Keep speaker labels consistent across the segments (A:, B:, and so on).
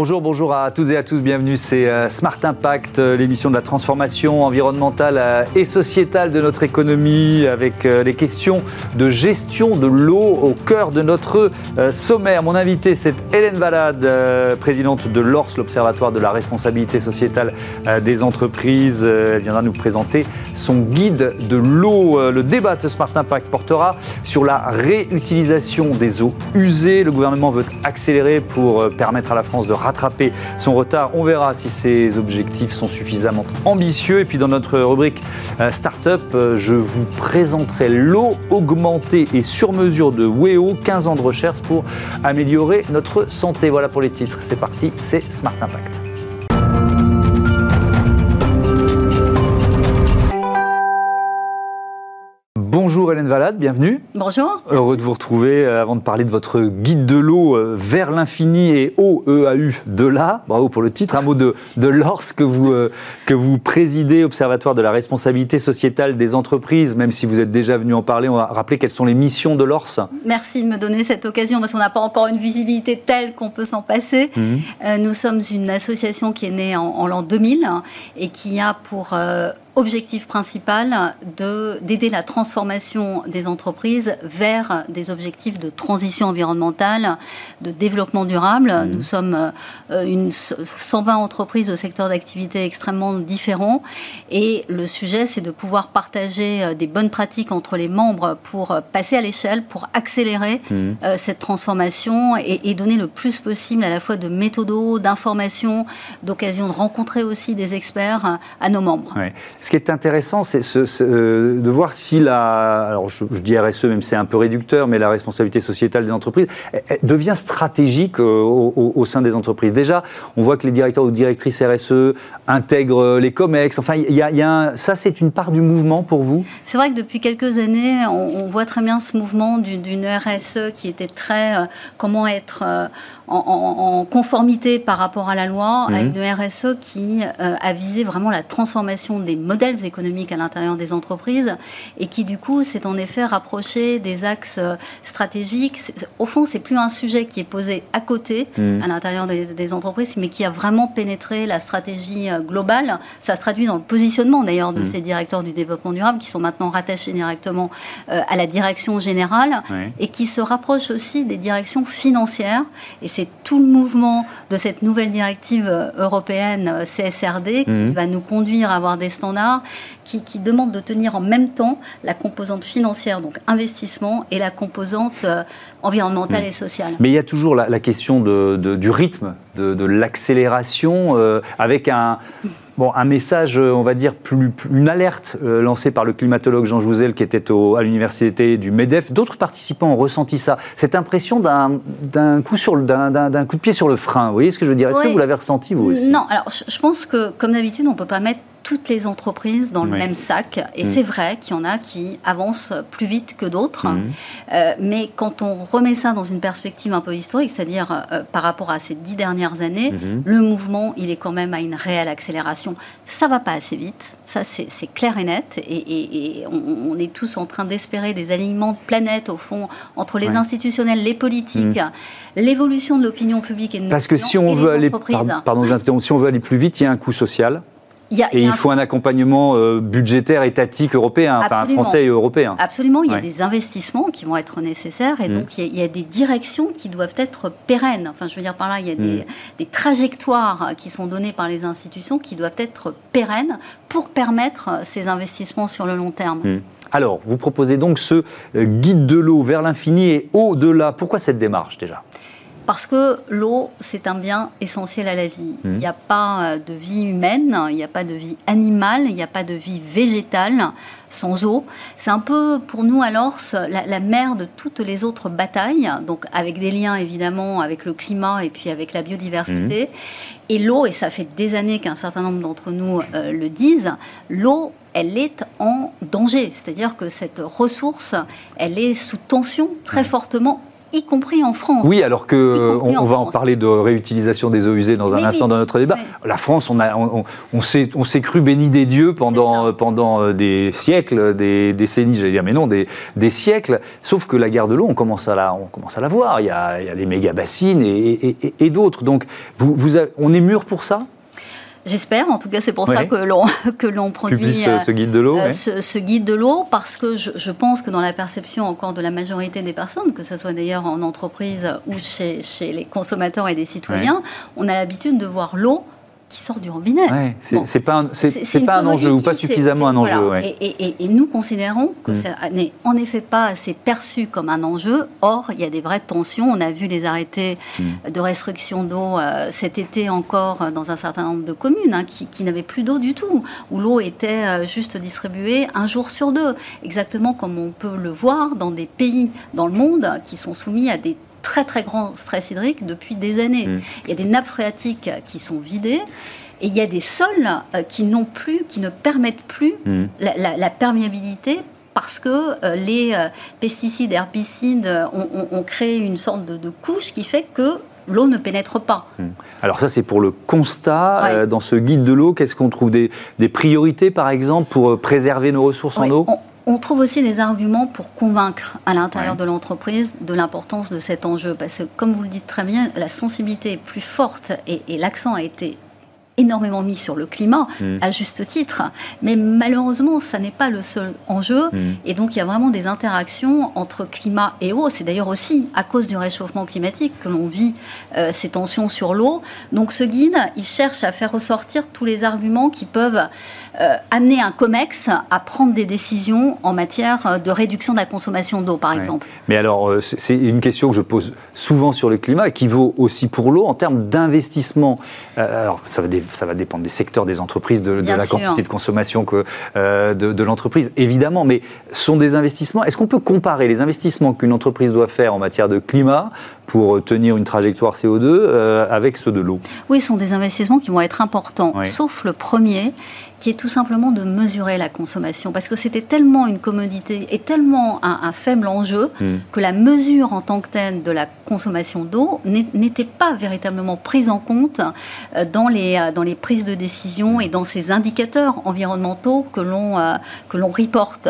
A: Bonjour, bonjour à tous et à tous, bienvenue, c'est euh, Smart Impact, euh, l'émission de la transformation environnementale euh, et sociétale de notre économie, avec les questions de gestion de l'eau au cœur de notre sommaire. Mon invité, c'est Hélène Valade, présidente de l'ORS, l'Observatoire de la responsabilité sociétale des entreprises. Elle viendra nous présenter son guide de l'eau. Le débat de ce Smart Impact portera sur la réutilisation des eaux usées. Le gouvernement veut accélérer pour permettre à la France de rattraper son retard. On verra si ces objectifs sont suffisamment ambitieux. Et puis dans notre rubrique euh, Startup, euh, je vous présenterai l'eau augmentée et sur mesure de WEO, 15 ans de recherche pour améliorer notre santé. Voilà pour les titres. C'est parti, c'est Smart Impact. Bonjour Hélène Valade, bienvenue.
B: Bonjour.
A: Heureux de vous retrouver euh, avant de parler de votre guide de l'eau euh, vers l'infini et O E de là. Bravo pour le titre. Un mot de, de l'ORS que vous, euh, que vous présidez, Observatoire de la responsabilité sociétale des entreprises. Même si vous êtes déjà venu en parler, on va rappeler quelles sont les missions de l'ORS.
B: Merci de me donner cette occasion parce qu'on n'a pas encore une visibilité telle qu'on peut s'en passer. Mhm. nous sommes une association qui est née en, l'an 2000 et qui a pour objectif principal d'aider la transformation des entreprises vers des objectifs de transition environnementale, de développement durable. Mmh. Nous sommes euh, une 120 entreprises au secteur d'activité extrêmement différents et le sujet c'est de pouvoir partager euh, des bonnes pratiques entre les membres pour euh, passer à l'échelle, pour accélérer mmh. cette transformation et, donner le plus possible à la fois de méthodos, d'informations, d'occasion de rencontrer aussi des experts à nos membres
A: ce qui est intéressant, c'est euh, de voir si la, alors je, dis RSE, même c'est un peu réducteur, mais la responsabilité sociétale des entreprises devient stratégique euh, au, sein des entreprises. Déjà, on voit que les directeurs ou directrices RSE intègrent les COMEX. Enfin, y a, ça, c'est une part du mouvement pour vous?
B: C'est vrai que depuis quelques années, on, voit très bien ce mouvement d'une RSE qui était très euh, comment être en, conformité par rapport à la loi, à mhm. une RSE qui a visé vraiment la transformation des modèles économiques à l'intérieur des entreprises et qui du coup s'est en effet rapproché des axes euh, stratégiques. Au fond, c'est plus un sujet qui est posé à côté mmh. à l'intérieur des, entreprises, mais qui a vraiment pénétré la stratégie euh, globale. Ça se traduit dans le positionnement d'ailleurs de mmh. ces directeurs du développement durable qui sont maintenant rattachés directement euh, à la direction générale et qui se rapprochent aussi des directions financières. Et c'est tout le mouvement de cette nouvelle directive européenne CSRD qui mmh. va nous conduire à avoir des standards qui, demande de tenir en même temps la composante financière, donc investissement, et la composante euh, environnementale et sociale.
A: Mais il y a toujours la, question du rythme, de, l'accélération, euh, avec un... Bon, un message, euh, on va dire, plus, une alerte lancée par le climatologue Jean Jouzel qui était à l'université du MEDEF. D'autres participants ont ressenti ça. Cette impression d'un coup, sur d'un coup de pied sur le frein. Vous voyez ce que je veux dire? Est-ce que vous l'avez ressenti, vous aussi?
B: Non, alors je pense que, comme d'habitude, on ne peut pas mettre toutes les entreprises dans le même sac. Et mm. c'est vrai qu'il y en a qui avancent plus vite que d'autres. Mm. Euh, mais quand on remet ça dans une perspective un peu historique, c'est-à-dire euh, par rapport à ces dix dernières années, mm-hmm. le mouvement, il est quand même à une réelle accélération. Ça va pas assez vite, ça c'est clair et net. Et, on, est tous en train d'espérer des alignements de planètes, au fond, entre les institutionnels, les politiques, mm. l'évolution de l'opinion publique et de
A: Parce que si on veut aller, pardon, si on veut aller plus vite, il y a un coût social et il faut un accompagnement euh, budgétaire, étatique, européen, enfin français et européen.
B: Absolument, il y a des investissements qui vont être nécessaires et mm. donc il y, a, des directions qui doivent être pérennes. Enfin, je veux dire par là, il y a des, mm. trajectoires qui sont données par les institutions qui doivent être pérennes pour permettre ces investissements sur le long terme. Mm.
A: Alors, vous proposez donc ce euh, guide de l'eau vers l'infini et au-delà. Pourquoi cette démarche déjà?
B: Parce que l'eau, c'est un bien essentiel à la vie. Mmh. Il n'y a pas euh, de vie humaine, il n'y a pas de vie animale, il n'y a pas de vie végétale sans eau. C'est un peu pour nous alors la, la, mère de toutes les autres batailles, donc avec des liens évidemment avec le climat et puis avec la biodiversité. Mmh. Et l'eau, et ça fait des années qu'un certain nombre d'entre nous euh, le disent, l'eau elle est en danger. C'est-à-dire que cette ressource, elle est sous tension très fortement y compris en France.
A: Oui, alors que on, va en parler de réutilisation des eaux usées dans un instant dans notre débat. La France, on, a, on, on s'est cru béni des dieux pendant, pendant euh, des siècles, des décennies, j'allais dire, mais non, des, des, siècles. Sauf que la guerre de l'eau, on commence à la, on commence à la voir. Il y a, il y a les méga bassines et, et, d'autres. Donc, vous, vous on est mûr pour ça?
B: J'espère, en tout cas c'est pour ça que l'on que l'on produit
A: ce, ce, guide de l'eau.
B: Euh, ce, guide de l'eau parce que je, je, pense que dans la perception encore de la majorité des personnes, que ce soit d'ailleurs en entreprise ou chez, chez les consommateurs et des citoyens, on a l'habitude de voir l'eau qui sort du robinet.
A: c'est pas, un, pas un enjeu ou pas suffisamment un enjeu.
B: Et, nous considérons que mm. ça n'est en effet pas assez perçu comme un enjeu. Or, il y a des vraies tensions. On a vu les arrêtés mm. de restriction d'eau euh, cet été encore dans un certain nombre de communes hein, qui, qui n'avaient plus d'eau du tout, où l'eau était euh, juste distribuée un jour sur deux, exactement comme on peut le voir dans des pays dans le monde qui sont soumis à des très très grand stress hydrique depuis des années. Mm. Il y a des nappes phréatiques qui sont vidées. Et il y a des sols euh, qui n'ont plus, qui ne permettent plus mm. la, perméabilité parce que euh, les euh, pesticides, herbicides ont, créé une sorte de, couche qui fait que l'eau ne pénètre pas. Mm.
A: Alors ça, c'est pour le constat. dans ce guide de l'eau, qu'est-ce qu'on trouve? Des, priorités, par exemple, pour préserver nos ressources en eau?
B: on trouve aussi des arguments pour convaincre à l'intérieur de l'entreprise de l'importance de cet enjeu. Parce que, comme vous le dites très bien, la sensibilité est plus forte et, et l'accent a été énormément mis sur le climat, mm. à juste titre. Mais malheureusement, ça n'est pas le seul enjeu. Mm. Et donc, il y a vraiment des interactions entre climat et eau. C'est d'ailleurs aussi à cause du réchauffement climatique que l'on vit euh, ces tensions sur l'eau. Donc, ce guide, il cherche à faire ressortir tous les arguments qui peuvent euh, amener un COMEX à prendre des décisions en matière de réduction de la consommation d'eau, par exemple.
A: Mais alors, euh, c'est une question que je pose souvent sur le climat, qui vaut aussi pour l'eau en termes d'investissement. alors, ça va ça va dépendre des secteurs, des entreprises, de, la quantité de consommation que, euh, de, l'entreprise, évidemment, mais sont des investissements. Est-ce qu'on peut comparer les investissements qu'une entreprise doit faire en matière de climat pour tenir une trajectoire CO2 euh, avec ceux de l'eau
B: Oui, ce sont des investissements qui vont être importants, sauf le premier qui est tout simplement de mesurer la consommation, parce que c'était tellement une commodité et tellement un, faible enjeu hmm. que la mesure en tant que telle de la consommation d'eau n'était pas véritablement prise en compte euh, dans les, euh, dans les prises de décision et dans ces indicateurs environnementaux que l'on que l'on reporte.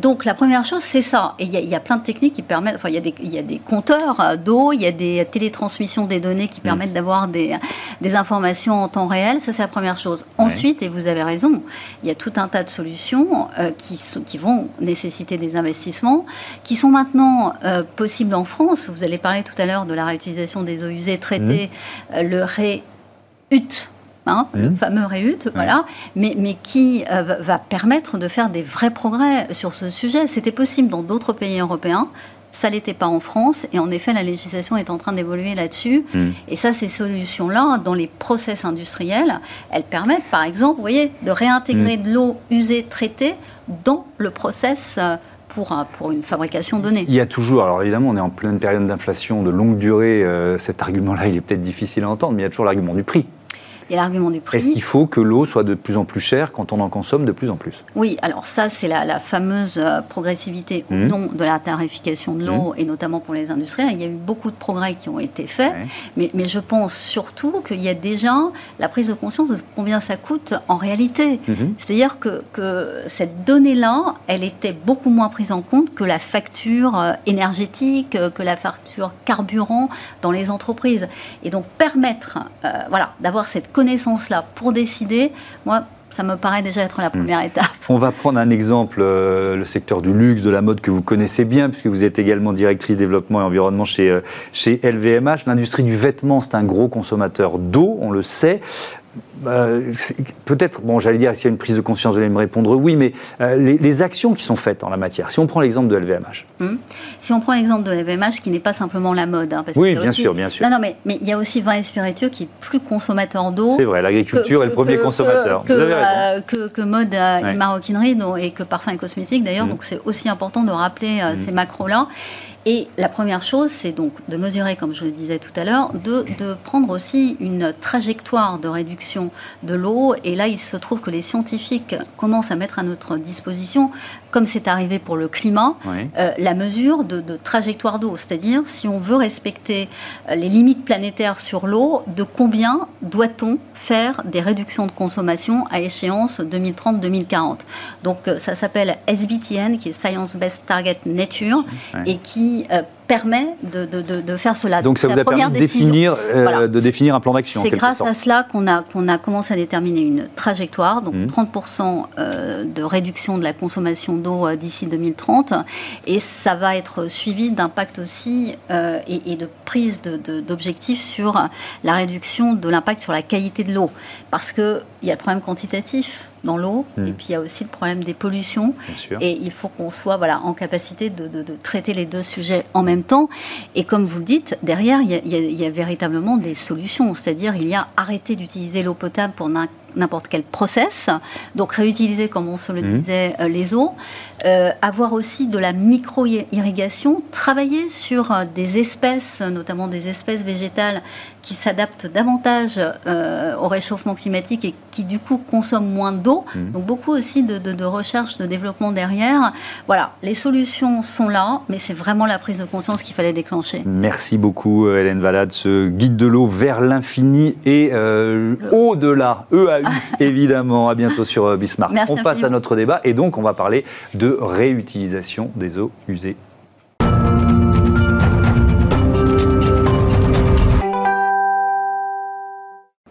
B: donc la première chose, c'est ça. Et il y, a plein de techniques qui permettent, enfin il y, a des, il y a des compteurs d'eau, il y a des télétransmissions des données qui hmm. permettent d'avoir des, des informations en temps réel, ça c'est la première chose. Ensuite, et vous avez raison. Il y a tout un tas de solutions euh, qui, qui, vont nécessiter des investissements, qui sont maintenant euh, possibles en France. Vous allez parler tout à l'heure de la réutilisation des eaux usées traitées, mmh. euh, le REUT. Hein, le mmh. fameux REUT, voilà, mais, mais qui va permettre de faire des vrais progrès sur ce sujet. C'était possible dans d'autres pays européens. Ça l'était pas en France. Et en effet, la législation est en train d'évoluer là-dessus. Hmm. Et ça, ces solutions-là, dans les process industriels, elles permettent, par exemple, vous voyez, de réintégrer hmm. de l'eau usée traitée dans le process euh, pour, pour, une fabrication donnée.
A: Il y a toujours, alors évidemment, on est en pleine période d'inflation de longue durée. Euh, cet argument-là, il est peut-être difficile à entendre, mais il y a toujours l'argument du prix.
B: Il y a l'argument du prix.
A: Est-ce qu'il faut que l'eau soit de plus en plus chère quand on en consomme de plus en plus?
B: Oui, alors ça, c'est la, fameuse euh, progressivité au mmh. nom de la tarification de l'eau, mmh. et notamment pour les industriels. Il y a eu beaucoup de progrès qui ont été faits, mais, mais, je pense surtout qu'il y a déjà la prise de conscience de combien ça coûte en réalité. Mmh. C'est-à-dire que, que, cette donnée-là, elle était beaucoup moins prise en compte que la facture euh, énergétique, euh, que la facture carburant dans les entreprises. Et donc permettre voilà, d'avoir cette connaissance-là pour décider, moi, ça me paraît déjà être la première hmm. étape.
A: On va prendre un exemple, euh, le secteur du luxe, de la mode que vous connaissez bien, puisque vous êtes également directrice développement et environnement chez, euh, chez LVMH. L'industrie du vêtement, c'est un gros consommateur d'eau, on le sait. Euh, peut-être, bon, j'allais dire, s'il y a une prise de conscience, vous allez me répondre oui, mais euh, les, actions qui sont faites en la matière, si on prend l'exemple de LVMH.
B: Hum. Si on prend l'exemple de LVMH, qui n'est pas simplement la mode. Hein,
A: oui, bien sûr, bien sûr.
B: Non, non, mais, mais il y a aussi vin et spiritueux qui est plus consommateur d'eau.
A: C'est vrai, l'agriculture est le premier consommateur.
B: Que, vous avez raison. Euh, que, mode et maroquinerie et que parfums et cosmétiques d'ailleurs. Hum. Donc c'est aussi important de rappeler hum. ces macros-là. Et la première chose, c'est donc de mesurer, comme je le disais tout à l'heure, de, prendre aussi une trajectoire de réduction de l'eau. Et là, il se trouve que les scientifiques commencent à mettre à notre disposition comme c'est arrivé pour le climat, euh, la mesure de, trajectoire d'eau. C'est-à-dire, si on veut respecter euh, les limites planétaires sur l'eau, de combien doit-on faire des réductions de consommation à échéance 2030-2040 Donc, ça s'appelle SBTN, qui est Science Based Target Nature, et qui permet de, de, de, faire cela.
A: Donc, ça vous a permis de définir, euh, de définir un plan d'action.
B: C'est grâce à cela qu'on a, qu'on a commencé à déterminer une trajectoire, donc 30% mmh. euh, de réduction de la consommation d'eau euh, d'ici 2030, et ça va être suivi d'impact aussi et, et, de prise d'objectifs sur la réduction de l'impact sur la qualité de l'eau, parce qu'il y a le problème quantitatif dans l'eau. Hmm. Et puis il y a aussi le problème des pollutions. Et il faut qu'on soit voilà, en capacité de, traiter les deux sujets en même temps. Et comme vous le dites, derrière, il y a, véritablement des solutions. C'est-à-dire, il y a arrêté d'utiliser l'eau potable pour n'importe quel process, donc réutiliser, comme on se le hmm. disait, euh, les eaux, euh, avoir aussi de la micro-irrigation, travailler sur euh, des espèces, notamment des espèces végétales qui s'adaptent davantage euh, au réchauffement climatique et qui du coup consomment moins d'eau. Mmh. Donc beaucoup aussi de, recherche, de développement derrière. Voilà, les solutions sont là, mais c'est vraiment la prise de conscience qu'il fallait déclencher.
A: Merci beaucoup euh, Hélène Valade, ce guide de l'eau vers l'infini et euh, au-delà, EAU évidemment. À bientôt sur Bismarck. on passe à notre débat et donc on va parler de réutilisation des eaux usées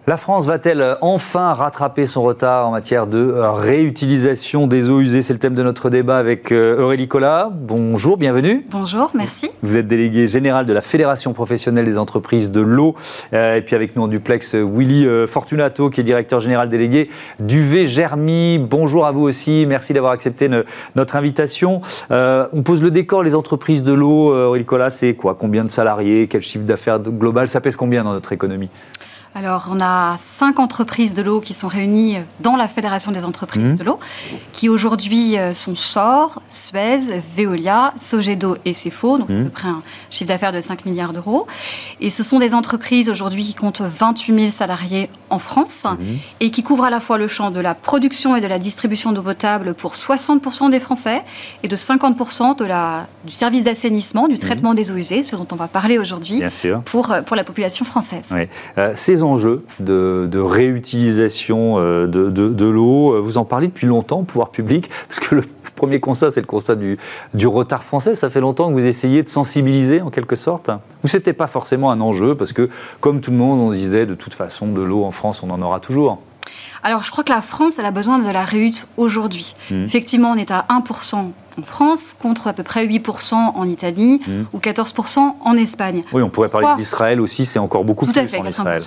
A: La France va-t-elle enfin rattraper son retard en matière de réutilisation des eaux usées? C'est le thème de notre débat avec euh, Aurélie Collat. Bonjour, bienvenue.
B: Bonjour, merci.
A: Vous êtes délégué général de la Fédération professionnelle des entreprises de l'eau. Euh, et puis avec nous en duplex, Willy euh, Fortunato, qui est directeur général délégué du Germi. Bonjour à vous aussi, merci d'avoir accepté notre invitation. on pose le décor, les entreprises de l'eau. Aurélie Collat, c'est quoi? Combien de salariés? Quel chiffre d'affaires global? Ça pèse combien dans notre économie?
C: Alors, on a cinq entreprises de l'eau qui sont réunies dans la Fédération des entreprises mmh. de l'eau, qui aujourd'hui euh, sont SOR, Suez, Veolia, Sogedo et Cefo, donc c'est à mmh. peu près un chiffre d'affaires de 5 milliards d'euros. Et ce sont des entreprises aujourd'hui qui comptent 28 000 salariés en France mmh. et qui couvrent à la fois le champ de la production et de la distribution d'eau potable pour 60% des Français et de 50% de la, du service d'assainissement, du traitement des eaux usées, ce dont on va parler aujourd'hui pour, euh, pour la population française.
A: Oui. Euh, enjeux de, réutilisation euh, de, l'eau. Vous en parlez depuis longtemps, pouvoir public, parce que le premier constat, c'est le constat du, du, retard français. Ça fait longtemps que vous essayez de sensibiliser en quelque sorte Ou c'était pas forcément un enjeu, parce que comme tout le monde, on disait de toute façon, de l'eau en France, on en aura toujours
C: alors, je crois que la France, elle a besoin de la réhute aujourd'hui. Mmh. Effectivement, on est à 1% en France, contre à peu près 8% en Italie mmh. ou 14% en Espagne.
A: Oui, on pourrait parler d'Israël aussi, c'est encore beaucoup Tout plus à fait, en Israël.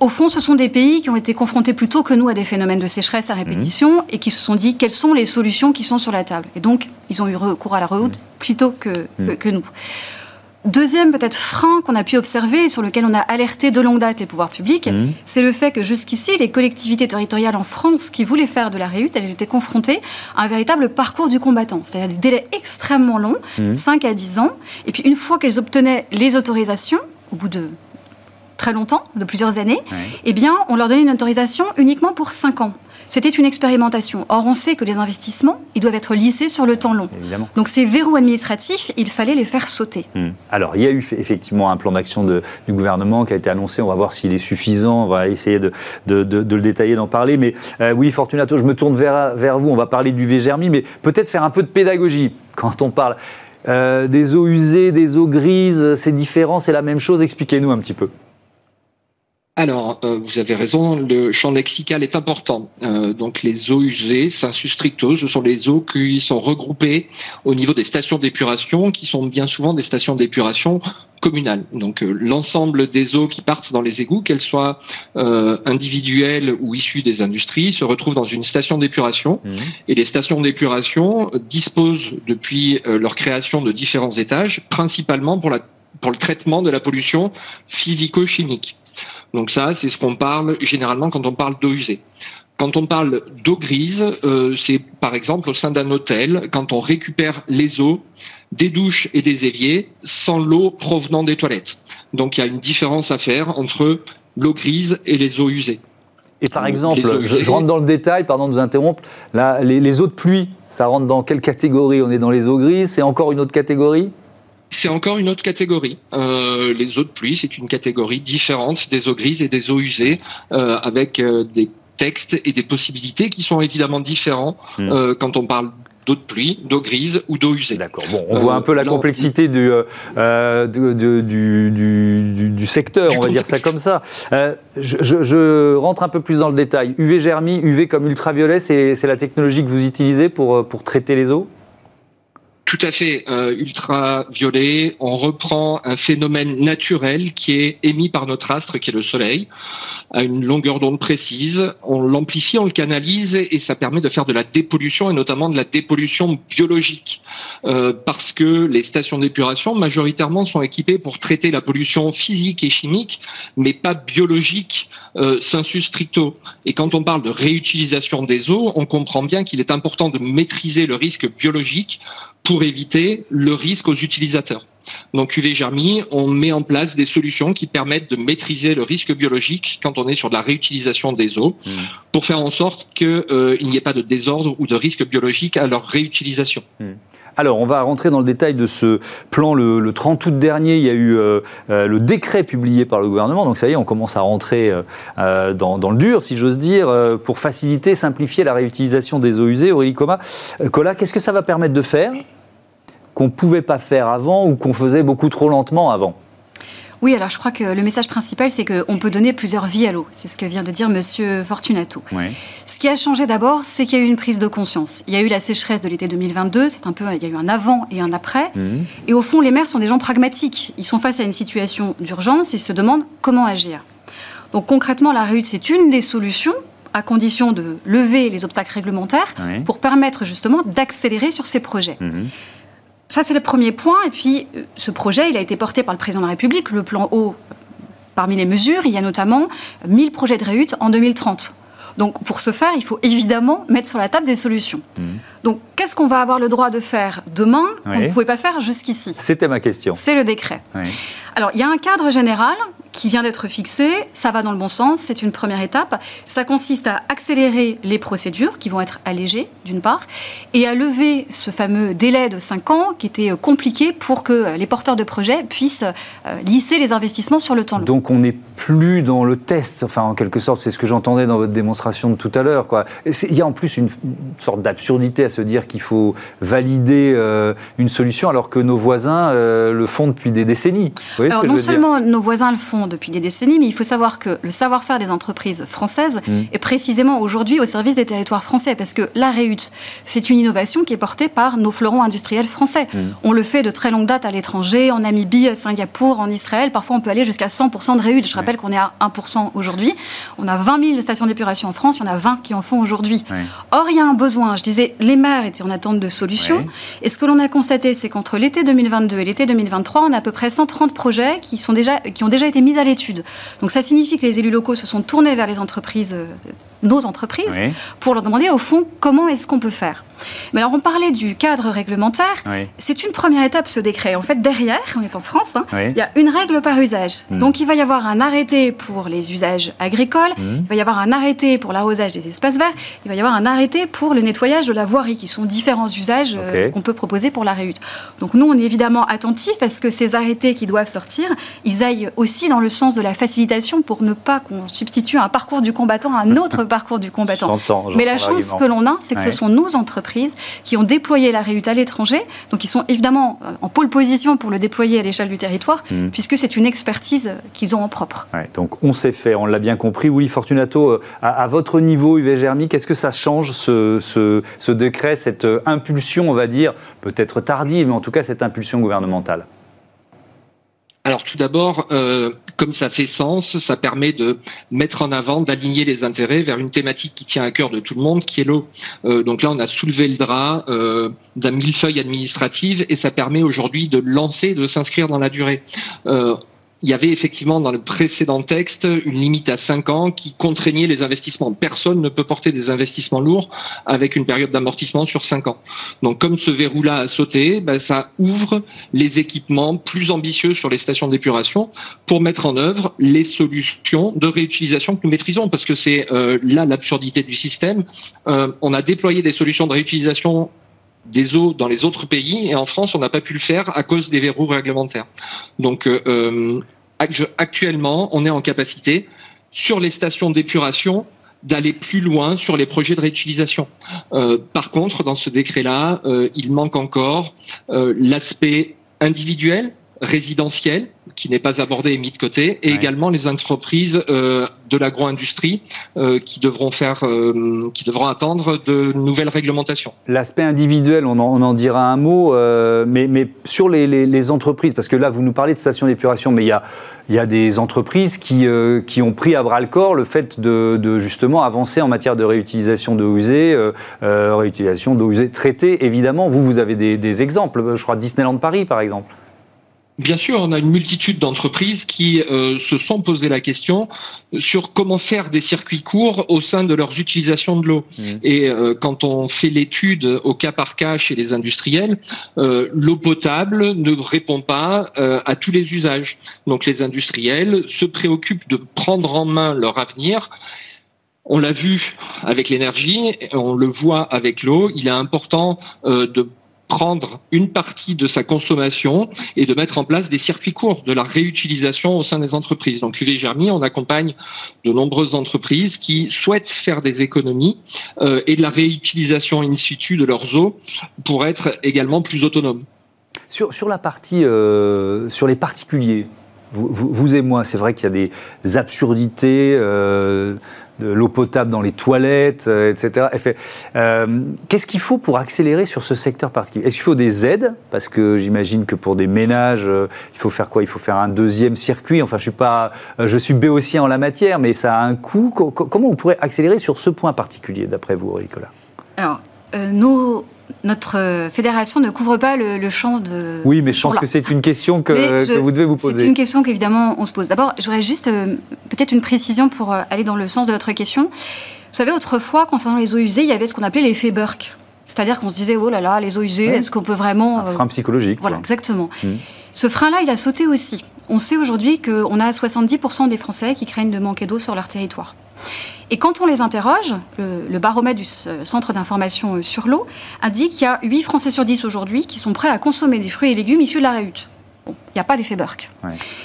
C: Au fond, ce sont des pays qui ont été confrontés plutôt que nous à des phénomènes de sécheresse à répétition mmh. et qui se sont dit quelles sont les solutions qui sont sur la table? Et donc, ils ont eu recours à la rehaute plutôt que, que nous. Deuxième peut-être frein qu'on a pu observer et sur lequel on a alerté de longue date les pouvoirs publics, mmh. c'est le fait que jusqu'ici, les collectivités territoriales en France qui voulaient faire de la réhute, elles étaient confrontées à un véritable parcours du combattant, c'est-à-dire des délais extrêmement longs, 5 mmh. à 10 ans, et puis une fois qu'elles obtenaient les autorisations, au bout de très longtemps, de plusieurs années, eh bien, on leur donnait une autorisation uniquement pour 5 ans. C'était une expérimentation. Or, on sait que les investissements, ils doivent être lissés sur le temps long. Donc, ces verrous administratifs, il fallait les faire sauter.
A: Hmm. Alors, il y a eu effectivement un plan d'action du gouvernement qui a été annoncé. On va voir s'il est suffisant. On va essayer de, le détailler, d'en parler. Mais euh, oui, Fortunato, je me tourne vers, vers vous. On va parler du VGRMI, mais peut-être faire un peu de pédagogie quand on parle. Euh, des eaux usées, des eaux grises, c'est différent, c'est la même chose. Expliquez-nous un petit peu.
D: Alors, euh, vous avez raison, le champ lexical est important. Euh, donc, les eaux usées, sensu stricto, ce sont les eaux qui sont regroupées au niveau des stations d'épuration, qui sont bien souvent des stations d'épuration communales. Donc, euh, l'ensemble des eaux qui partent dans les égouts, qu'elles soient individuelles ou issues des industries, se retrouvent dans une station d'épuration. Mmh. Et les stations d'épuration disposent depuis leur création de différents étages, principalement pour, la, pour le traitement de la pollution physico-chimique. Donc ça, c'est ce qu'on parle généralement quand on parle d'eau usée. Quand on parle d'eau grise, euh, c'est par exemple au sein d'un hôtel, quand on récupère les eaux des douches et des éviers sans l'eau provenant des toilettes. Donc il y a une différence à faire entre l'eau grise et les eaux usées.
A: Et par exemple, je, rentre dans le détail, pardon de vous interrompre, les, eaux de pluie, Ça rentre dans quelle catégorie? On est dans les eaux grises, c'est encore une autre catégorie?
D: C'est encore une autre catégorie. Euh, les eaux de pluie, c'est une catégorie différente des eaux grises et des eaux usées, euh, avec euh, des textes et des possibilités qui sont évidemment différents hmm. quand on parle d'eau de pluie, d'eau grise ou d'eau usée.
A: D'accord. Bon, on voit un peu la complexité du, du, secteur, on va dire ça comme ça. Je, rentre un peu plus dans le détail. UV Germi, UV comme ultraviolet, c'est la technologie que vous utilisez pour, pour traiter les eaux?
D: Tout à fait euh, ultraviolet. On reprend un phénomène naturel qui est émis par notre astre, qui est le Soleil, à une longueur d'onde précise. On l'amplifie, on le canalise et ça permet de faire de la dépollution et notamment de la dépollution biologique, euh, parce que les stations d'épuration majoritairement sont équipées pour traiter la pollution physique et chimique, mais pas biologique euh, stricto. Et quand on parle de réutilisation des eaux, on comprend bien qu'il est important de maîtriser le risque biologique pour éviter le risque aux utilisateurs. Donc UV Germi, on met en place des solutions qui permettent de maîtriser le risque biologique quand on est sur de la réutilisation des eaux, mmh. pour faire en sorte qu'il euh, n'y ait pas de désordre ou de risque biologique à leur réutilisation. Mmh.
A: Alors, on va rentrer dans le détail de ce plan. Le, 30 août dernier, il y a eu euh, euh, le décret publié par le gouvernement. Donc, ça y est, on commence à rentrer dans, le dur, si j'ose dire, pour faciliter, simplifier la réutilisation des eaux usées. Aurélie Coma, Cola, qu'est-ce que ça va permettre de faire? Qu'on ne pouvait pas faire avant ou qu'on faisait beaucoup trop lentement avant
C: oui, alors je crois que le message principal, c'est qu'on peut donner plusieurs vies à l'eau. C'est ce que vient de dire Monsieur Fortunato. Ce qui a changé d'abord, c'est qu'il y a eu une prise de conscience. Il y a eu la sécheresse de l'été 2022, c'est un peu, il y a eu un avant et un après. Mhm. Et au fond, les maires sont des gens pragmatiques. Ils sont face à une situation d'urgence et se demandent comment agir. Donc concrètement, la réussite, c'est une des solutions à condition de lever les obstacles réglementaires pour permettre justement d'accélérer sur ces projets. Mhm. Ça, c'est le premier point. Et puis, euh, ce projet, il a été porté par le président de la République, le plan eau. Parmi les mesures, il y a notamment 1000 projets de réhute en 2030. Donc, pour ce faire, il faut évidemment mettre sur la table des solutions. Mmh. Donc, qu'est-ce qu'on va avoir le droit de faire demain qu'on ne pouvait pas faire jusqu'ici?
A: C'était ma question.
C: C'est le décret. Alors, il y a un cadre général qui vient d'être fixé. Ça va dans le bon sens, c'est une première étape. Ça consiste à accélérer les procédures qui vont être allégées, d'une part, et à lever ce fameux délai de 5 ans qui était euh, compliqué pour que les porteurs de projets puissent euh, lisser les investissements sur le temps long.
A: Donc on n'est plus dans le test, enfin en quelque sorte, c'est ce que j'entendais dans votre démonstration de tout à l'heure. Il y a en plus une, sorte d'absurdité à se dire qu'il faut valider euh, une solution alors que nos voisins le font depuis des décennies.
C: Vous alors, non seulement nos voisins le font depuis des décennies, mais il faut savoir que le savoir-faire des entreprises françaises mm. est précisément aujourd'hui au service des territoires français, parce que la réhute, c'est une innovation qui est portée par nos fleurons industriels français. Mm. On le fait de très longue date à l'étranger, en Namibie, à Singapour, en Israël. Parfois, on peut aller jusqu'à 100% de réhute. Je rappelle qu'on est à 1% aujourd'hui. On a 20 000 stations d'épuration en France, il y en a 20 qui en font aujourd'hui. Or, il y a un besoin. Je disais, les maires étaient en attente de solutions. Et ce que l'on a constaté, c'est qu'entre l'été 2022 et l'été 2023, on a à peu près 130 projets qui, sont déjà, qui ont déjà été mis à l'étude. Donc ça signifie que les élus locaux se sont tournés vers les entreprises, euh, nos entreprises, pour leur demander au fond comment est-ce qu'on peut faire? Mais alors, on parlait du cadre réglementaire. C'est une première étape, ce décret. En fait, derrière, on est en France, hein, il y a une règle par usage. Hmm. Donc, il va y avoir un arrêté pour les usages agricoles, hmm. il va y avoir un arrêté pour l'arrosage des espaces verts, il va y avoir un arrêté pour le nettoyage de la voirie, qui sont différents usages euh, qu'on peut proposer pour la réhute. Donc, nous, on est évidemment attentifs à ce que ces arrêtés qui doivent sortir, ils aillent aussi dans le sens de la facilitation pour ne pas qu'on substitue un parcours du combattant à un autre parcours du combattant. Mais la chance que l'on a, c'est que ce sont nos entreprises qui ont déployé la réhute à l'étranger. Donc, ils sont évidemment euh, en pôle position pour le déployer à l'échelle du territoire, mmh. puisque c'est une expertise qu'ils ont en propre.
A: donc, on sait fait, on l'a bien compris. Oui, Fortunato, euh, à, votre niveau, UV Germi, qu'est-ce que ça change, ce, ce décret, cette euh, impulsion, on va dire, peut-être tardive, mais en tout cas, cette impulsion gouvernementale?
D: Alors tout d'abord, euh, comme ça fait sens, ça permet de mettre en avant, d'aligner les intérêts vers une thématique qui tient à cœur de tout le monde, qui est l'eau. Euh, donc là, on a soulevé le drap euh, d'un millefeuille administrative et ça permet aujourd'hui de lancer, de s'inscrire dans la durée il y avait effectivement dans le précédent texte une limite à 5 ans qui contraignait les investissements. Personne ne peut porter des investissements lourds avec une période d'amortissement sur 5 ans. Donc comme ce verrou-là a sauté, ben, ça ouvre les équipements plus ambitieux sur les stations d'épuration pour mettre en œuvre les solutions de réutilisation que nous maîtrisons, parce que c'est euh, là l'absurdité du système. Euh, on a déployé des solutions de réutilisation des eaux dans les autres pays et en France on n'a pas pu le faire à cause des verrous réglementaires. Donc euh, actuellement on est en capacité sur les stations d'épuration d'aller plus loin sur les projets de réutilisation. Euh, par contre, dans ce décret-là, euh, il manque encore euh, l'aspect individuel, résidentiel, qui n'est pas abordé et mis de côté, et également les entreprises euh, de l'agro-industrie euh, qui devront faire, euh, qui devront attendre de nouvelles réglementations.
A: L'aspect individuel, on en, dira un mot, mais, mais, sur les, les, entreprises, parce que là, vous nous parlez de stations d'épuration, mais il y a, il y a des entreprises qui, qui ont pris à bras le corps le fait de, de justement avancer en matière de réutilisation d'eau usée, réutilisation d'eau usée traitée. Évidemment, vous, vous avez des, des exemples. Je crois Disneyland Paris, par exemple.
D: Bien sûr, on a une multitude d'entreprises qui euh, se sont posé la question sur comment faire des circuits courts au sein de leurs utilisations de l'eau. Mmh. Et euh, quand on fait l'étude au cas par cas chez les industriels, euh, l'eau potable ne répond pas à tous les usages. Donc les industriels se préoccupent de prendre en main leur avenir on l'a vu avec l'énergie, on le voit avec l'eau. Il est important de prendre une partie de sa consommation et de mettre en place des circuits courts de la réutilisation au sein des entreprises. Donc UV Germi, on accompagne de nombreuses entreprises qui souhaitent faire des économies euh, et de la réutilisation in situ de leurs eaux pour être également plus autonomes.
A: Sur, sur la partie, euh, sur les particuliers, vous, et moi, c'est vrai qu'il y a des absurdités. Euh, de l'eau potable dans les toilettes, euh, etc. Euh, qu'est-ce qu'il faut pour accélérer sur ce secteur particulier? Est-ce qu'il faut des aides? Parce que j'imagine que pour des ménages, euh, il faut faire quoi? Il faut faire un deuxième circuit. Enfin, je suis pas, je suis béotien en la matière, mais ça a un coût. Comment on pourrait accélérer sur ce point particulier, d'après vous, Nicolas?
C: Alors, nos, notre fédération ne couvre pas le, champ de.
A: Oui, mais je pense que c'est une question que, vous devez vous poser.
C: C'est une question qu'évidemment on se pose. D'abord, j'aurais juste euh, peut-être une précision pour euh, aller dans le sens de votre question. Vous savez, autrefois, concernant les eaux usées, il y avait ce qu'on appelait l'effet Burke. C'est-à-dire qu'on se disait, oh là là, les eaux usées, est-ce qu'on peut vraiment.
A: Un frein psychologique.
C: Voilà, exactement. Mmh. Ce frein-là, il a sauté aussi. On sait aujourd'hui qu'on a 70% des Français qui craignent de manquer d'eau sur leur territoire. Et quand on les interroge, le, baromètre du Centre d'information euh, sur l'eau indique qu'il y a 8 Français sur 10 aujourd'hui qui sont prêts à consommer des fruits et légumes issus de la réhute. il n'y a pas d'effet Burke.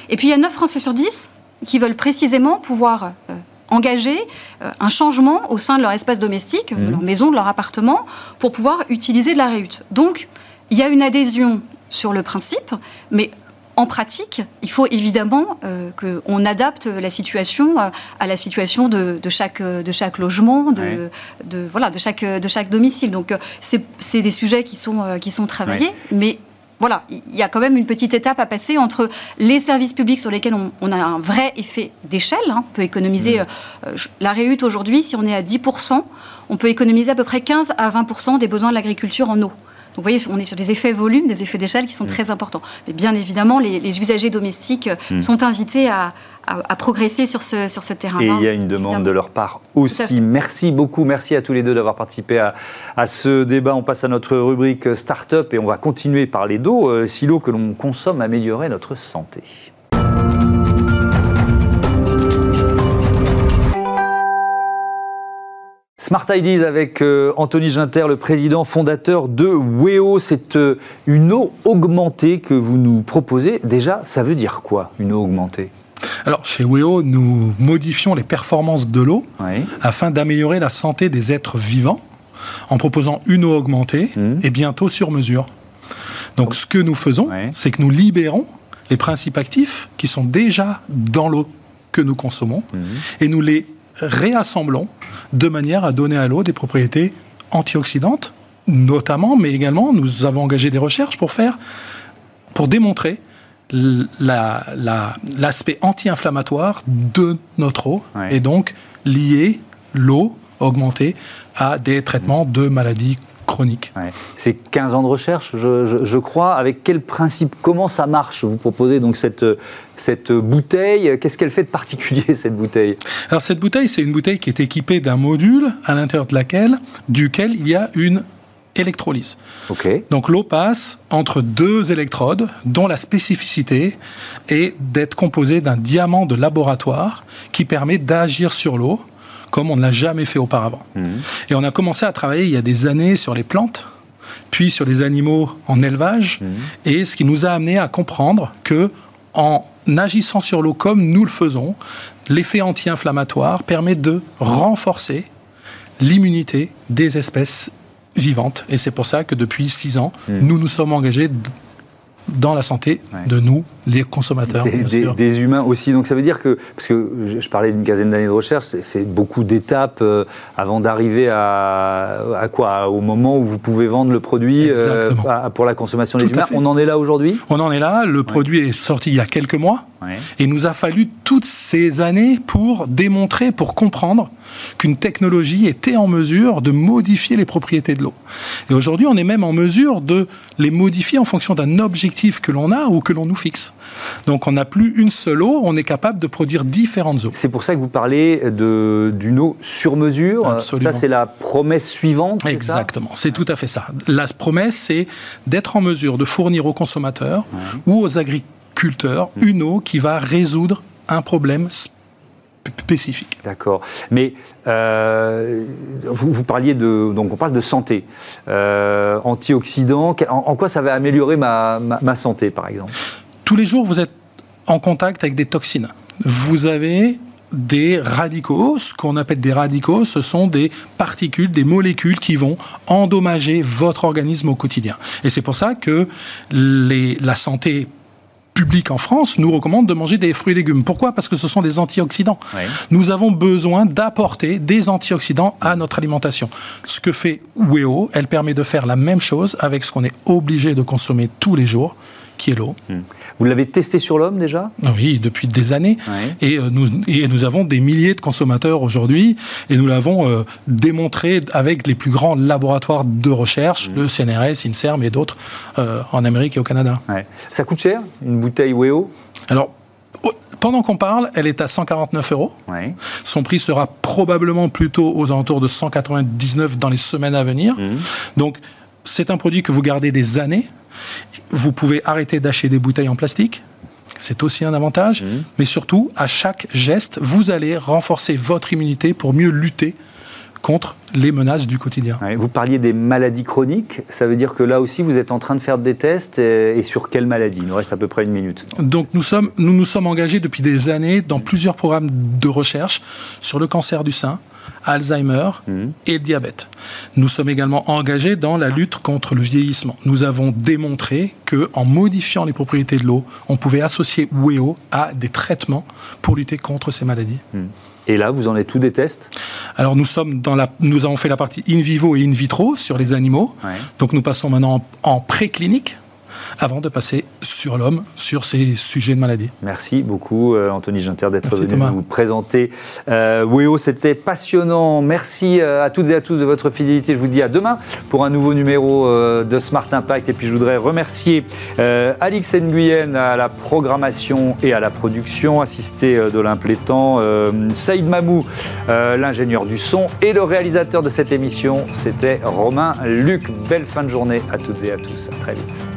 C: Et puis il y a 9 Français sur 10 qui veulent précisément pouvoir euh, engager euh, un changement au sein de leur espace domestique, de mmh. leur maison, de leur appartement, pour pouvoir utiliser de la réhute. Donc il y a une adhésion sur le principe, mais en pratique, il faut évidemment euh, qu'on adapte la situation euh, à la situation de, chaque, de chaque logement, de, de, voilà, de, chaque, de chaque domicile. Donc, euh, c'est des sujets qui sont, qui sont travaillés, mais voilà, il y a quand même une petite étape à passer entre les services publics sur lesquels on, a un vrai effet d'échelle. Hein. on peut économiser, mmh. la réhute aujourd'hui, si on est à 10%, on peut économiser à peu près 15 à 20% des besoins de l'agriculture en eau vous voyez, on est sur des effets volume, des effets d'échelle qui sont mm. très importants. Mais bien évidemment, les, usagers domestiques mm. sont invités à, progresser sur ce, sur ce terrain.
A: Et il y a une demande de leur part aussi. Merci beaucoup, merci à tous les deux d'avoir participé à, à, ce débat. On passe à notre rubrique Start-up et on va continuer par les dos, euh, si l'eau que l'on consomme améliorer notre santé. Smart Ideas avec euh, Anthony Ginter, le président fondateur de WEO. C'est euh, une eau augmentée que vous nous proposez. Déjà, ça veut dire quoi, une eau augmentée?
E: Alors, chez WEO, nous modifions les performances de l'eau afin d'améliorer la santé des êtres vivants en proposant une eau augmentée mmh. et bientôt sur mesure. Donc, ce que nous faisons, c'est que nous libérons les principes actifs qui sont déjà dans l'eau que nous consommons mmh. et nous les réassemblons de manière à donner à l'eau des propriétés antioxydantes, notamment, mais également, nous avons engagé des recherches pour faire, pour démontrer l'aspect anti-inflammatoire de notre eau et donc lier l'eau augmentée à des traitements de maladies chroniques.
A: C'est 15 ans de recherche, je, crois. Avec quel principe Comment ça marche Vous proposez donc cette, cette bouteille? Qu'est-ce qu'elle fait de particulier, cette bouteille?
E: Alors, cette bouteille, c'est une bouteille qui est équipée d'un module à l'intérieur de laquelle, duquel il y a une électrolyse. Donc l'eau passe entre deux électrodes dont la spécificité est d'être composée d'un diamant de laboratoire qui permet d'agir sur l'eau comme on ne l'a jamais fait auparavant. Mhm. Et on a commencé à travailler il y a des années sur les plantes puis sur les animaux en élevage, mmh. et ce qui nous a amené à comprendre que en agissant sur l'eau comme nous le faisons, l'effet anti-inflammatoire permet de renforcer l'immunité des espèces vivantes. Et c'est pour ça que depuis six ans, mmh. nous nous sommes engagés dans la santé de nous, les consommateurs.
A: Des, humains aussi. Donc ça veut dire que, parce que je, parlais d'une quinzaine d'années de recherche, c'est beaucoup d'étapes euh, avant d'arriver à, à, quoi? Au moment où vous pouvez vendre le produit euh, pour la consommation des humains. On en est là aujourd'hui?
E: On en est là. Le produit est sorti il y a quelques mois. Et il nous a fallu toutes ces années pour démontrer, pour comprendre qu'une technologie était en mesure de modifier les propriétés de l'eau. Et aujourd'hui, on est même en mesure de les modifier en fonction d'un objectif que l'on a ou que l'on nous fixe. Donc on n'a plus une seule eau, on est capable de produire différentes eaux.
A: C'est pour ça que vous parlez d'une eau sur mesure. Absolument. Ça, c'est la promesse suivante.
E: Exactement, c'est tout à fait ça. La promesse, c'est d'être en mesure de fournir aux consommateurs ou aux agriculteurs une eau qui va résoudre un problème spécifique.
A: D'accord. Mais euh, vous, vous, parliez de. Donc, on parle de santé. Euh, antioxydants. En, quoi ça va améliorer ma, ma, santé, par exemple?
E: Tous les jours, vous êtes en contact avec des toxines. Vous avez des radicaux, ce qu'on appelle des radicaux, ce sont des particules, des molécules qui vont endommager votre organisme au quotidien. Et c'est pour ça que les, la santé public en France nous recommande de manger des fruits et légumes. Pourquoi? Parce que ce sont des antioxydants. Nous avons besoin d'apporter des antioxydants à notre alimentation. Ce que fait WEO, elle permet de faire la même chose avec ce qu'on est obligé de consommer tous les jours, qui est l'eau. Hmm.
A: Vous l'avez testé sur l'homme déjà
E: Oui, depuis des années. Et, euh, nous, et nous avons des milliers de consommateurs aujourd'hui. Et nous l'avons euh, démontré avec les plus grands laboratoires de recherche, mmh. le CNRS, INSERM et d'autres euh, en Amérique et au Canada.
A: Ça coûte cher, une bouteille WEO
E: Alors, pendant qu'on parle, elle est à 149 euros. Son prix sera probablement plutôt aux alentours de 199 dans les semaines à venir. Mmh. Donc, c'est un produit que vous gardez des années. Vous pouvez arrêter d'acheter des bouteilles en plastique. C'est aussi un avantage. Mmh. Mais surtout, à chaque geste, vous allez renforcer votre immunité pour mieux lutter contre les menaces du quotidien.
A: vous parliez des maladies chroniques, ça veut dire que là aussi vous êtes en train de faire des tests et, sur quelles maladies Il nous reste à peu près une minute.
E: Donc nous, sommes, nous nous sommes engagés depuis des années dans plusieurs programmes de recherche sur le cancer du sein, Alzheimer et le diabète. Nous sommes également engagés dans la lutte contre le vieillissement. Nous avons démontré que en modifiant les propriétés de l'eau, on pouvait associer WEO à des traitements pour lutter contre ces maladies.
A: Et là, vous en êtes tous des tests?
E: Alors nous sommes dans la, nous avons fait la partie in vivo et in vitro sur les animaux. Donc nous passons maintenant en, en préclinique avant de passer sur l'homme, sur ces sujets de maladie.
A: Merci beaucoup, euh, Anthony Ginter, d'être venu vous présenter. Euh, WEO, c'était passionnant. Merci euh, à toutes et à tous de votre fidélité. Je vous dis à demain pour un nouveau numéro de Smart Impact. Et puis, je voudrais remercier Alix Nguyen à la programmation et à la production, assisté d'Olympe Létang, Saïd Mamou, l'ingénieur du son, et le réalisateur de cette émission, c'était Romain Luc. Belle fin de journée à toutes et à tous. À très vite.